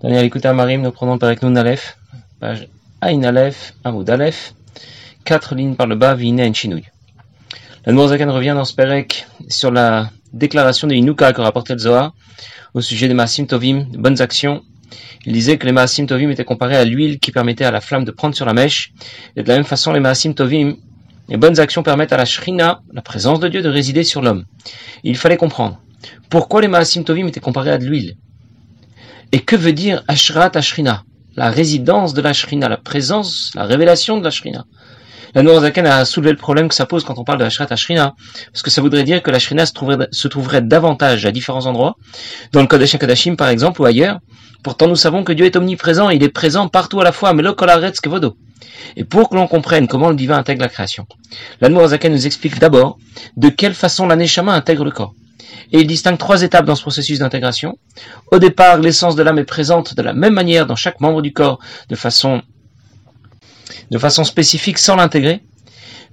Daniel, écoutez à Marim, nous prenons avec nous Nalef, page Aïn Aleph, Amoud Aleph, quatre lignes par le bas, Vine en Chinouille. La Zakan revient dans ce Perek sur la déclaration de Inuka que rapportait le Zohar au sujet des Maasim Tovim, bonnes actions. Il disait que les Maasim Tovim étaient comparés à l'huile qui permettait à la flamme de prendre sur la mèche. Et de la même façon, les Maasim Tovim, les bonnes actions permettent à la Shrina, la présence de Dieu, de résider sur l'homme. Il fallait comprendre pourquoi les Maasim Tovim étaient comparés à de l'huile. Et que veut dire Ashrat Ashrina? La résidence de la Shrina, la présence, la révélation de la Shrina. La Nourazaken a soulevé le problème que ça pose quand on parle de Ashrat Ashrina, parce que ça voudrait dire que la Shrina se trouverait, davantage à différents endroits, dans le Kodesh Kadashim par exemple, ou ailleurs. Pourtant nous savons que Dieu est omniprésent, il est présent partout à la fois, mais le. Et pour que l'on comprenne comment le divin intègre la création, la Nourazaken nous explique d'abord de quelle façon la Neshama intègre le corps et il distingue trois étapes dans ce processus d'intégration. Au départ, l'essence de l'âme est présente de la même manière dans chaque membre du corps, de façon, spécifique sans l'intégrer.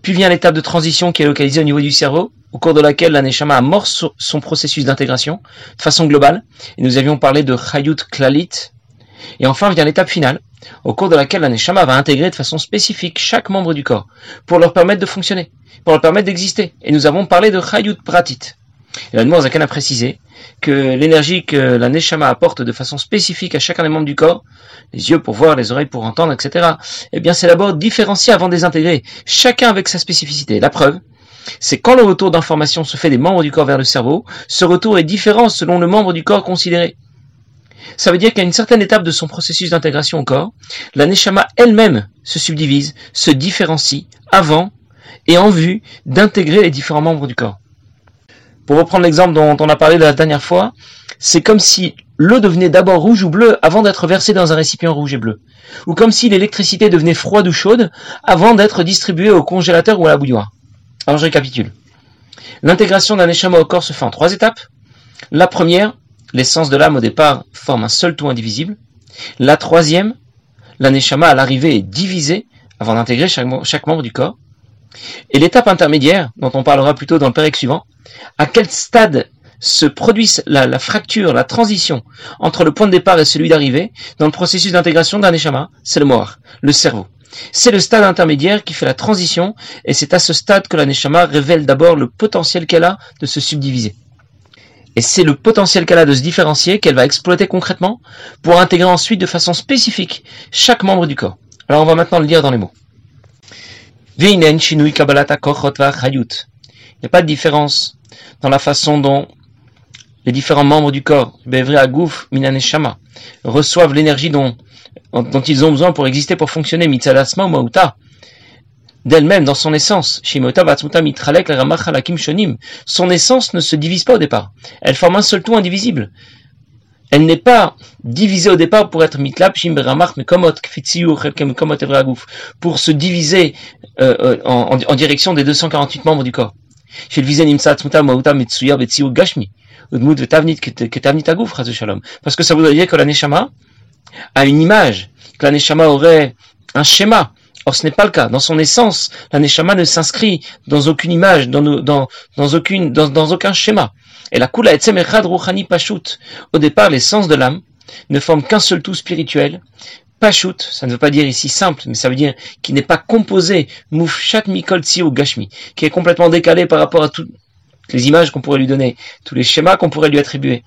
Puis vient l'étape de transition qui est localisée au niveau du cerveau, au cours de laquelle l'aneshama amorce son processus d'intégration de façon globale. Et nous avions parlé de Chayut Klalit. Et enfin vient l'étape finale, au cours de laquelle l'aneshama va intégrer de façon spécifique chaque membre du corps, pour leur permettre de fonctionner, pour leur permettre d'exister. Et nous avons parlé de Chayut Pratit. Et la Zakan a précisé que l'énergie que la Neshama apporte de façon spécifique à chacun des membres du corps, les yeux pour voir, les oreilles pour entendre, etc., eh bien c'est d'abord différencié avant de chacun avec sa spécificité. La preuve, c'est quand le retour d'information se fait des membres du corps vers le cerveau, ce retour est différent selon le membre du corps considéré. Ça veut dire qu'à une certaine étape de son processus d'intégration au corps, la Neshama elle-même se subdivise, se différencie avant et en vue d'intégrer les différents membres du corps. Pour reprendre l'exemple dont on a parlé la dernière fois, c'est comme si l'eau devenait d'abord rouge ou bleue avant d'être versée dans un récipient rouge et bleu. Ou comme si l'électricité devenait froide ou chaude avant d'être distribuée au congélateur ou à la bouilloire. Alors je récapitule. L'intégration d'un échama au corps se fait en trois étapes. La première, l'essence de l'âme au départ forme un seul tout indivisible. La troisième, l'anéchama à l'arrivée est divisé avant d'intégrer chaque, membre du corps. Et l'étape intermédiaire, dont on parlera plutôt dans le pérec suivant, à quel stade se produit la, fracture, la transition entre le point de départ et celui d'arrivée dans le processus d'intégration d'un échama, c'est le moar, le cerveau. C'est le stade intermédiaire qui fait la transition, et c'est à ce stade que la neshama révèle d'abord le potentiel qu'elle a de se subdiviser. Et c'est le potentiel qu'elle a de se différencier qu'elle va exploiter concrètement pour intégrer ensuite de façon spécifique chaque membre du corps. Alors on va maintenant le lire dans les mots. Il n'y a pas de différence dans la façon dont les différents membres du corps, Agouf, Minaneshama, reçoivent l'énergie dont, ils ont besoin pour exister, pour fonctionner, Mitzadasma ou Mauta, d'elle-même, dans son essence. Son essence ne se divise pas au départ. Elle forme un seul tout indivisible. Elle n'est pas divisée au départ pour être mitlab pour se diviser euh, euh, en, en, direction des 248 membres du corps. Parce que ça voudrait dire que la Neshama a une image, que la Neshama aurait un schéma. Or, ce n'est pas le cas. Dans son essence, la Neshama ne s'inscrit dans aucune image, dans, aucun schéma. Et la Kula Etzem Echad Ruchani Pashut. Au départ, l'essence de l'âme ne forme qu'un seul tout spirituel, Pashut, ça ne veut pas dire ici simple, mais ça veut dire qui n'est pas composé, Mufshat Mikol ou Gashmi, qui est complètement décalé par rapport à toutes les images qu'on pourrait lui donner, tous les schémas qu'on pourrait lui attribuer.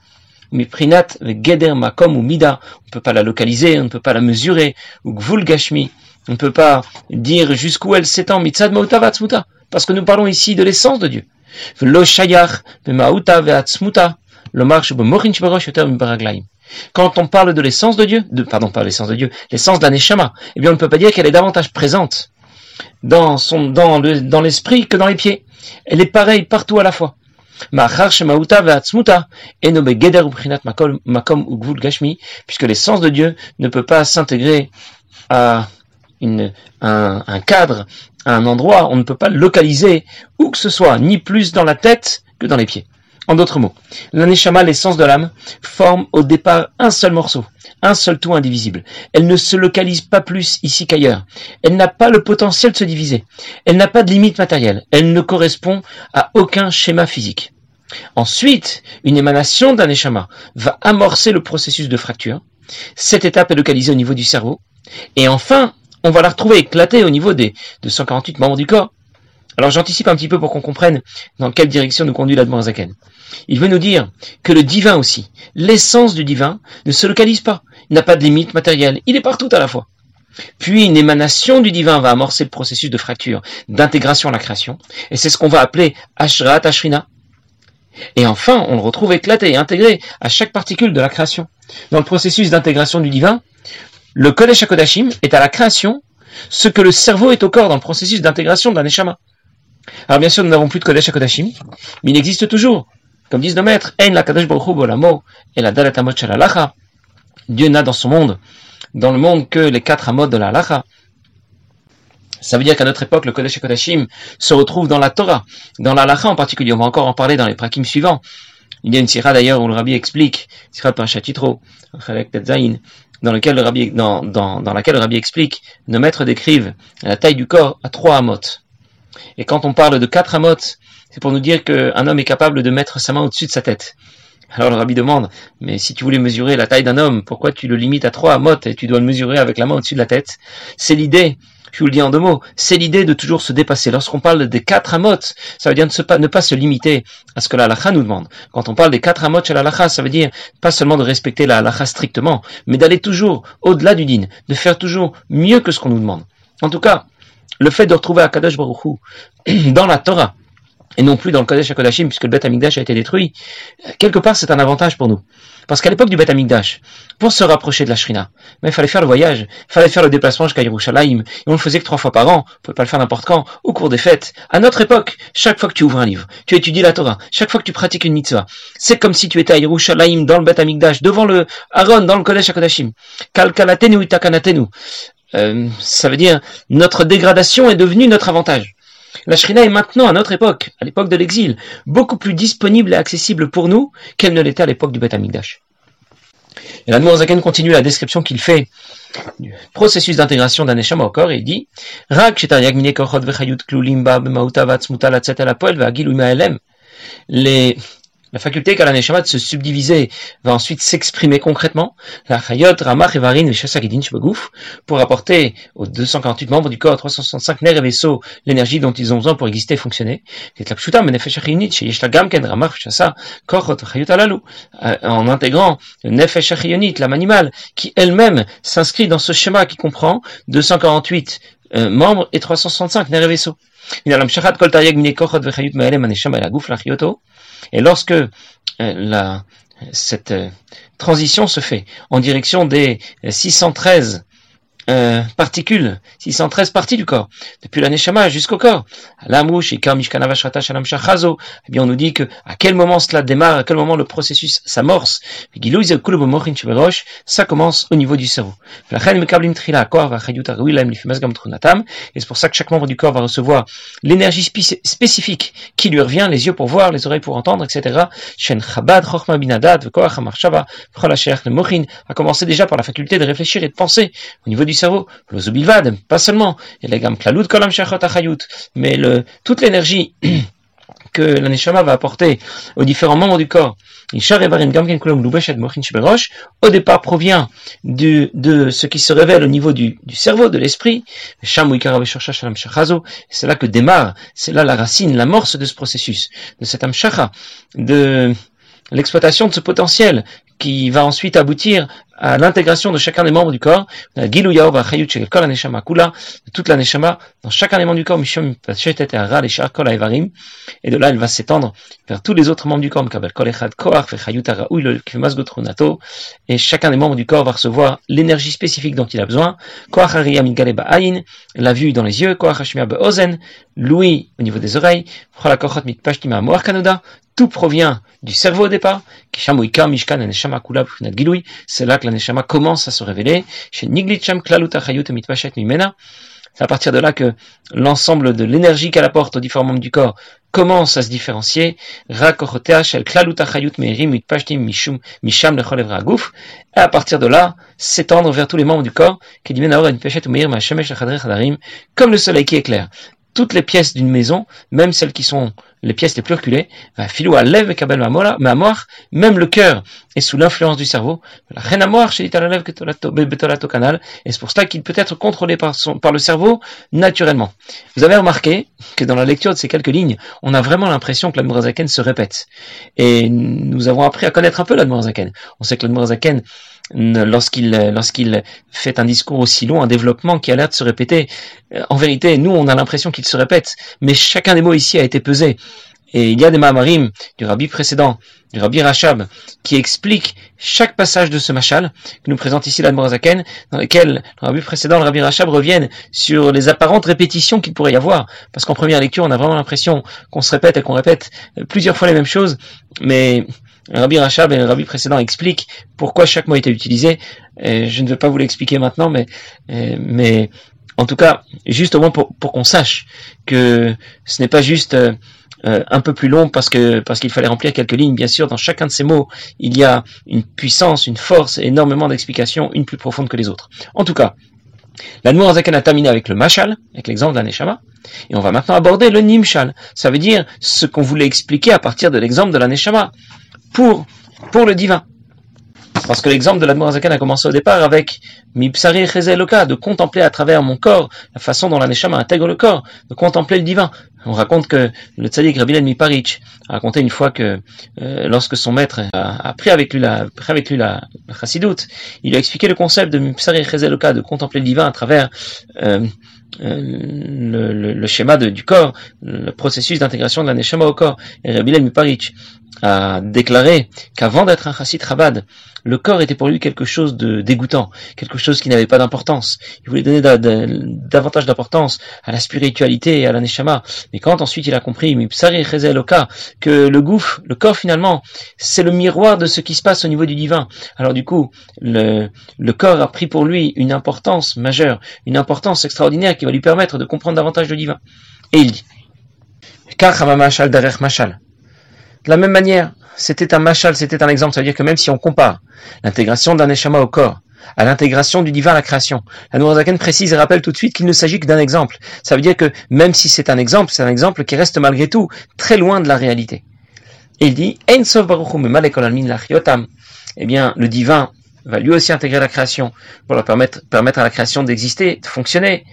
Mais Prinat, Geder, Makom ou Mida, on ne peut pas la localiser, on ne peut pas la mesurer, ou Gvul Gashmi, on ne peut pas dire jusqu'où elle s'étend, parce que nous parlons ici de l'essence de Dieu. Quand on parle de l'essence de Dieu, de, pardon, pas l'essence de Dieu, l'essence d'un Neshama, eh bien, on ne peut pas dire qu'elle est davantage présente dans son, dans le, dans l'esprit que dans les pieds. Elle est pareille partout à la fois. Puisque l'essence de Dieu ne peut pas s'intégrer à un, un cadre, un endroit, on ne peut pas le localiser où que ce soit, ni plus dans la tête que dans les pieds. En d'autres mots, l'aneshama, l'essence de l'âme, forme au départ un seul morceau, un seul tout indivisible. Elle ne se localise pas plus ici qu'ailleurs. Elle n'a pas le potentiel de se diviser. Elle n'a pas de limite matérielle. Elle ne correspond à aucun schéma physique. Ensuite, une émanation d'un va amorcer le processus de fracture Cette étape est localisée au niveau du cerveau. Et enfin, on va la retrouver éclatée au niveau des 248 membres du corps. Alors j'anticipe un petit peu pour qu'on comprenne dans quelle direction nous conduit l'Admorazaken. Il veut nous dire que le divin aussi, l'essence du divin, ne se localise pas. Il n'a pas de limite matérielle. Il est partout à la fois. Puis une émanation du divin va amorcer le processus de fracture, d'intégration à la création. Et c'est ce qu'on va appeler Ashrat Ashrina. Et enfin, on le retrouve éclaté et intégré à chaque particule de la création. Dans le processus d'intégration du divin, le Kodesh HaKodashim est à la création ce que le cerveau est au corps dans le processus d'intégration de la Neshama. Alors bien sûr, nous n'avons plus de Kodesh HaKodashim, mais il existe toujours. Comme disent nos maîtres, Ein la Kadosh Bolamo et la Amot Dieu n'a dans son monde, dans le monde que les quatre amot de la halacha. Ça veut dire qu'à notre époque, le Kodesh Kodashim se retrouve dans la Torah, dans la halacha en particulier. On va encore en parler dans les prakim suivants. Il y a une sira d'ailleurs où le rabbi explique, sira par Titro, dans, rabbi, dans, laquelle le rabbi explique, nos maîtres décrivent la taille du corps à trois amot. Et quand on parle de quatre amot, c'est pour nous dire qu'un homme est capable de mettre sa main au-dessus de sa tête. Alors le rabbi demande, mais si tu voulais mesurer la taille d'un homme, pourquoi tu le limites à trois amot et tu dois le mesurer avec la main au-dessus de la tête? C'est l'idée, je vous le dis en deux mots, c'est l'idée de toujours se dépasser. Lorsqu'on parle des quatre amot, ça veut dire ne, pas, se limiter à ce que la halakha nous demande. Quand on parle des quatre amot chez la ça veut dire pas seulement de respecter la halakha strictement, mais d'aller toujours au-delà du din, de faire toujours mieux que ce qu'on nous demande. En tout cas, le fait de retrouver Akadosh Baruch Hu dans la Torah, et non plus dans le Kodesh HaKodashim, puisque le Beth Amikdash a été détruit, quelque part c'est un avantage pour nous. Parce qu'à l'époque du Beth Amikdash, pour se rapprocher de la Shrina, mais il fallait faire le voyage, il fallait faire le déplacement jusqu'à Yerushalayim, et on le faisait que trois fois par an, on pouvait pas le faire n'importe quand, au cours des fêtes. À notre époque, chaque fois que tu ouvres un livre, tu étudies la Torah, chaque fois que tu pratiques une mitzvah, c'est comme si tu étais à Yerushalayim, dans le Beth Amikdash, devant le Aaron, dans le Kodesh HaKodashim. Kalkalatenu itakanatenu. Euh, ça veut dire, notre dégradation est devenue notre avantage. La Shrina est maintenant, à notre époque, à l'époque de l'exil, beaucoup plus disponible et accessible pour nous qu'elle ne l'était à l'époque du Beth Amikdash. Et là, Zaken continue la description qu'il fait du processus d'intégration d'un échama au et il dit les la faculté qu'a la Neshama de se subdiviser va ensuite s'exprimer concrètement. La Chayot, Ramach, Evarin et pour apporter aux 248 membres du corps, 365 nerfs et vaisseaux, l'énergie dont ils ont besoin pour exister et fonctionner. En intégrant le Nefesh l'âme animale, qui elle-même s'inscrit dans ce schéma qui comprend 248 euh, membres et 365 nerfs et vaisseaux. Et lorsque euh, la, cette euh, transition se fait en direction des 613 euh, particules, 613 parties du corps, depuis la neshama jusqu'au corps. La mouche, et eh bien on nous dit que à quel moment cela démarre, à quel moment le processus s'amorce. Ça commence au niveau du cerveau. Et c'est pour ça que chaque membre du corps va recevoir l'énergie spécifique qui lui revient, les yeux pour voir, les oreilles pour entendre, etc. a commencé déjà par la faculté de réfléchir et de penser au niveau du pas seulement. Mais toute l'énergie que l'aneshama va apporter aux différents membres du corps, au départ provient de, de ce qui se révèle au niveau du, du cerveau, de l'esprit. C'est là que démarre, c'est là la racine, l'amorce de ce processus, de cet amshacha, de l'exploitation de ce potentiel qui va ensuite aboutir à l'intégration de chacun des membres du corps, toute la neshama, dans chacun des membres du corps, et de là elle va s'étendre vers tous les autres membres du corps, et chacun des membres du corps va recevoir l'énergie spécifique dont il a besoin, la vue dans les yeux, l'ouïe au niveau des oreilles, tout provient du cerveau au départ, c'est là que la neshama commence à se révéler, c'est à partir de là que l'ensemble de l'énergie qu'elle apporte aux différents membres du corps commence à se différencier. Et à partir de là, s'étendre vers tous les membres du corps, comme le soleil qui éclaire. Toutes les pièces d'une maison, même celles qui sont les pièces les plus reculées, filou à lève kabel ma même le cœur est sous l'influence du cerveau. La reine à chez canal, et c'est pour cela qu'il peut être contrôlé par, son, par le cerveau naturellement. Vous avez remarqué que dans la lecture de ces quelques lignes, on a vraiment l'impression que l'Admorazaken se répète. Et nous avons appris à connaître un peu l'Admorazaken. On sait que l'Admorazaken lorsqu'il lorsqu'il fait un discours aussi long, un développement qui a l'air de se répéter. Euh, en vérité, nous, on a l'impression qu'il se répète, mais chacun des mots ici a été pesé. Et il y a des Mahamarim du rabbi précédent, du rabbi Rachab, qui explique chaque passage de ce machal que nous présente ici l'Admorazaken, dans lequel le rabbi précédent, le rabbi Rachab, reviennent sur les apparentes répétitions qu'il pourrait y avoir. Parce qu'en première lecture, on a vraiment l'impression qu'on se répète et qu'on répète plusieurs fois les mêmes choses, mais Rabbi Rachab et le Rabbi précédent expliquent pourquoi chaque mot était utilisé. je ne vais pas vous l'expliquer maintenant, mais, mais en tout cas, juste au moins pour, qu'on sache que ce n'est pas juste euh, un peu plus long parce que parce qu'il fallait remplir quelques lignes. Bien sûr, dans chacun de ces mots, il y a une puissance, une force, énormément d'explications, une plus profonde que les autres. En tout cas, la Zakan a terminé avec le Mashal, avec l'exemple de la Neshama, et on va maintenant aborder le Nimshal. Ça veut dire ce qu'on voulait expliquer à partir de l'exemple de la Neshama pour, pour le divin. Parce que l'exemple de l'Admorazakan a commencé au départ avec Mipsari Chezeloka, de contempler à travers mon corps la façon dont la Neshama intègre le corps, de contempler le divin. On raconte que le tzaddik Rabbi Miparich a raconté une fois que euh, lorsque son maître a, pris avec lui la, pris avec lui chassidoute, il lui a expliqué le concept de Mipsari Chezeloka, de contempler le divin à travers euh, euh, le, schéma du corps, le processus d'intégration de la Neshama au corps. Et Rabbi Miparich a déclaré qu'avant d'être un chassid Chabad, le corps était pour lui quelque chose de dégoûtant, quelque chose qui n'avait pas d'importance. Il voulait donner davantage d'importance à la spiritualité et à la neshama. Mais quand ensuite il a compris, que le gouffre, le corps finalement, c'est le miroir de ce qui se passe au niveau du divin. Alors du coup, le, corps a pris pour lui une importance majeure, une importance extraordinaire qui va lui permettre de comprendre davantage le divin. Et il dit, de la même manière, c'était un machal, c'était un exemple. Ça veut dire que même si on compare l'intégration d'un neshama au corps à l'intégration du divin à la création, la Nourazaken précise et rappelle tout de suite qu'il ne s'agit que d'un exemple. Ça veut dire que même si c'est un exemple, c'est un exemple qui reste malgré tout très loin de la réalité. Il dit, eh bien, le divin va lui aussi intégrer la création pour leur permettre, permettre à la création d'exister, de fonctionner.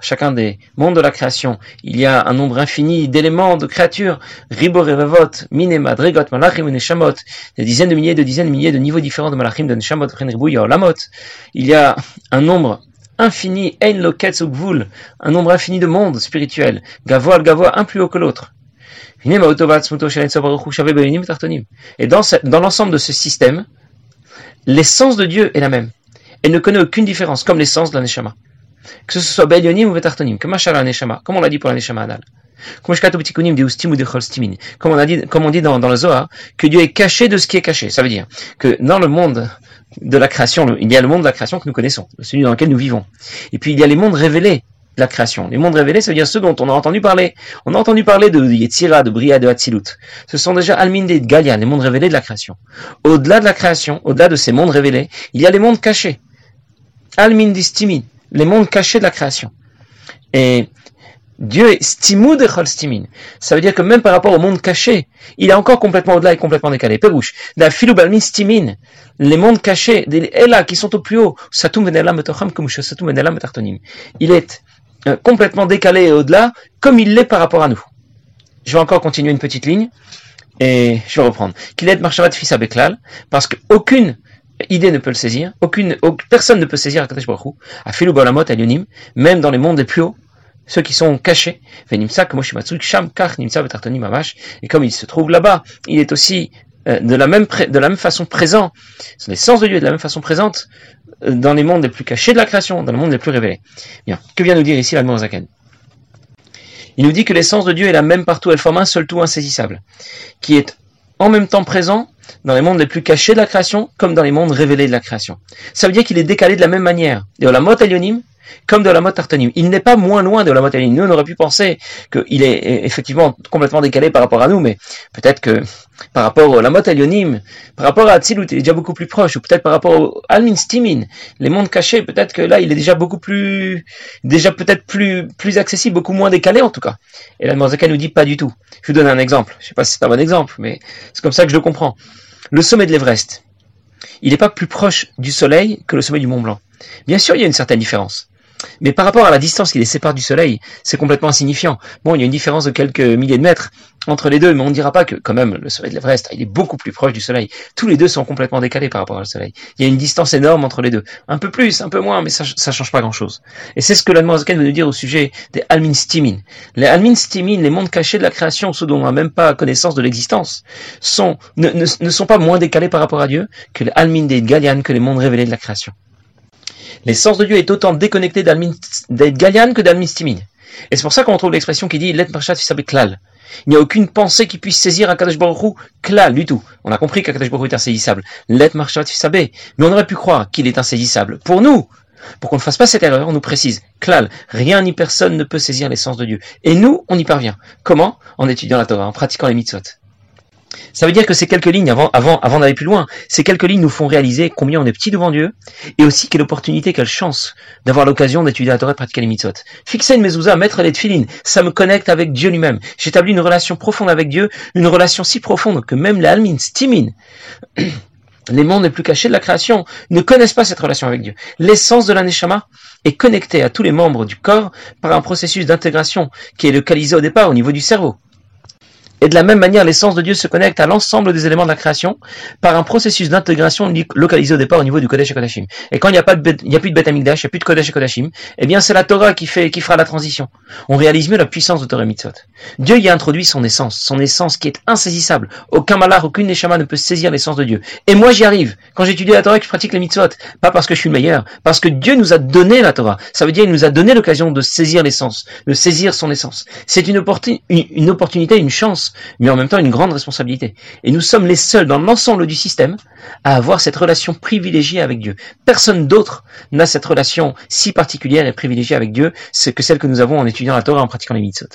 Chacun des mondes de la création, il y a un nombre infini d'éléments, de créatures, minema, dregot, malachim, neshamot, des dizaines de milliers, de dizaines de milliers de niveaux différents de malachim, de neshamot, lamot. Il y a un nombre infini, ein un nombre infini de mondes spirituels, gavoal, gavoa, un plus haut que l'autre. Et dans, dans l'ensemble de ce système, l'essence de Dieu est la même. Elle ne connaît aucune différence, comme l'essence de la Neshama. Que ce soit Belionim ou Vetartonim, comme comme on l'a dit pour la Neshama Adal. Comme on a dit, comme on dit dans, dans le Zohar, que Dieu est caché de ce qui est caché. Ça veut dire que dans le monde de la création, il y a le monde de la création que nous connaissons, celui dans lequel nous vivons. Et puis il y a les mondes révélés la création. Les mondes révélés, ça veut dire ceux dont on a entendu parler. On a entendu parler de Yetzira, de Bria, de Hatzilut. Ce sont déjà Alminde et Galia, les mondes révélés de la création. Au-delà de la création, au-delà de ces mondes révélés, il y a les mondes cachés. Alminde Stimin, les mondes cachés de la création. Et Dieu est stimou de stimin. Ça veut dire que même par rapport au monde caché, il est encore complètement au-delà et complètement décalé. Perouche. Da filoubalmin stimin. Les mondes cachés, les Ella qui sont au plus haut. Satum satum Il est complètement décalé et au-delà, comme il l'est par rapport à nous. Je vais encore continuer une petite ligne, et je vais reprendre. Qu'il est marchavat fils Beklal, parce qu'aucune idée ne peut le saisir, aucune, personne ne peut saisir Akadosh Baruch à Filou Balamot, à même dans les mondes les plus hauts, ceux qui sont cachés, et comme il se trouve là-bas, il est aussi euh, de la même de la même façon présent, l'essence de Dieu est de la même façon présente euh, dans les mondes les plus cachés de la création, dans le monde les plus révélés. Bien, que vient nous dire ici la Zaken? Il nous dit que l'essence de Dieu est la même partout, elle forme un seul tout insaisissable, qui est en même temps présent dans les mondes les plus cachés de la création, comme dans les mondes révélés de la création. Ça veut dire qu'il est décalé de la même manière. Et la mot comme de la mode tartonim. Il n'est pas moins loin de la mode Nous, on aurait pu penser qu'il est effectivement complètement décalé par rapport à nous, mais peut-être que par rapport à la mode par rapport à Tzilut, il est déjà beaucoup plus proche, ou peut-être par rapport au Almin Stimin, les mondes cachés, peut-être que là, il est déjà beaucoup plus, déjà peut-être plus, plus accessible, beaucoup moins décalé en tout cas. Et la Morzaka nous dit pas du tout. Je vous donne un exemple. Je sais pas si c'est un bon exemple, mais c'est comme ça que je le comprends. Le sommet de l'Everest, il n'est pas plus proche du Soleil que le sommet du Mont Blanc. Bien sûr, il y a une certaine différence. Mais par rapport à la distance qui les sépare du Soleil, c'est complètement insignifiant. Bon, il y a une différence de quelques milliers de mètres entre les deux, mais on ne dira pas que quand même le Soleil de l'Everest, il est beaucoup plus proche du Soleil. Tous les deux sont complètement décalés par rapport au Soleil. Il y a une distance énorme entre les deux. Un peu plus, un peu moins, mais ça ne change pas grand-chose. Et c'est ce que l'Admorazaken veut nous dire au sujet des Almin Stimin. Les Almin Stimin, les mondes cachés de la création, ceux dont on n'a même pas connaissance de l'existence, ne, sont pas moins décalés par rapport à Dieu que les Almin des Galian, que les mondes révélés de la création. L'essence de Dieu est autant déconnectée d'être Galian que d'Almistimin. Et c'est pour ça qu'on trouve l'expression qui dit Let Marshat klal. Il n'y a aucune pensée qui puisse saisir un Kadosh klal du tout. On a compris qu'un Kadosh est insaisissable. Let Marshat Mais on aurait pu croire qu'il est insaisissable. Pour nous, pour qu'on ne fasse pas cette erreur, on nous précise, klal, rien ni personne ne peut saisir l'essence de Dieu. Et nous, on y parvient. Comment? En étudiant la Torah, en pratiquant les mitzvot. Ça veut dire que ces quelques lignes, avant, avant, avant d'aller plus loin, ces quelques lignes nous font réaliser combien on est petit devant Dieu, et aussi quelle opportunité, quelle chance d'avoir l'occasion d'étudier la Torah et pratiquer les mitzvot. Fixer une mezouza, mettre les tefilines, ça me connecte avec Dieu lui-même. J'établis une relation profonde avec Dieu, une relation si profonde que même les almin, stimin, les mondes les plus cachés de la création, ne connaissent pas cette relation avec Dieu. L'essence de l'aneshama est connectée à tous les membres du corps par un processus d'intégration qui est localisé au départ au niveau du cerveau. Et de la même manière, l'essence de Dieu se connecte à l'ensemble des éléments de la création par un processus d'intégration localisé au départ au niveau du Kodesh et Kodashim. Et quand il n'y a pas il y a plus de Bet Amikdash, il n'y a plus de Kodesh et Kodashim, eh bien, c'est la Torah qui fait, qui fera la transition. On réalise mieux la puissance de Torah Mitzvot. Dieu y a introduit son essence, son essence qui est insaisissable. Aucun malheur, aucune neshama ne peut saisir l'essence de Dieu. Et moi, j'y arrive. Quand j'étudie la Torah, que je pratique les mitzvot. Pas parce que je suis le meilleur, parce que Dieu nous a donné la Torah. Ça veut dire, il nous a donné l'occasion de saisir l'essence, de saisir son essence. C'est une, une opportunité, une chance, mais en même temps une grande responsabilité. Et nous sommes les seuls dans l'ensemble du système à avoir cette relation privilégiée avec Dieu. Personne d'autre n'a cette relation si particulière et privilégiée avec Dieu que celle que nous avons en étudiant la Torah et en pratiquant les mitzvot.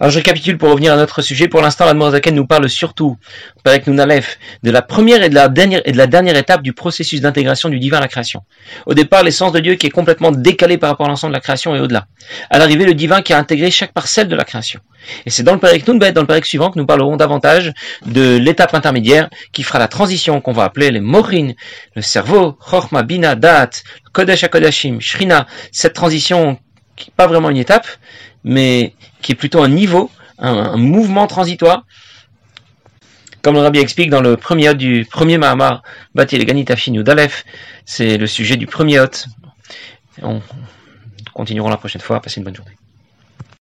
Alors je récapitule pour revenir à notre sujet. Pour l'instant, la Zaken nous parle surtout, avec Nunalef, de la première et de la dernière étape du processus d'intégration du divin à la création. Au départ, l'essence de Dieu qui est complètement décalée par rapport à l'ensemble de la création et au-delà. À l'arrivée, le divin qui a intégré chaque parcelle de la création. Et c'est dans le Pérec Nunbet, dans le Pérec suivant, que nous parlerons davantage de l'étape intermédiaire qui fera la transition qu'on va appeler les Morin, le cerveau, Chorma, Bina, Dat, Kodesh Kodashim, Shrina, cette transition qui n'est pas vraiment une étape, mais qui est plutôt un niveau, un, mouvement transitoire. Comme le Rabbi explique dans le premier du premier Mahamar, Bati le d'Aleph, c'est le sujet du premier hôte. On continuera la prochaine fois. Passez une bonne journée.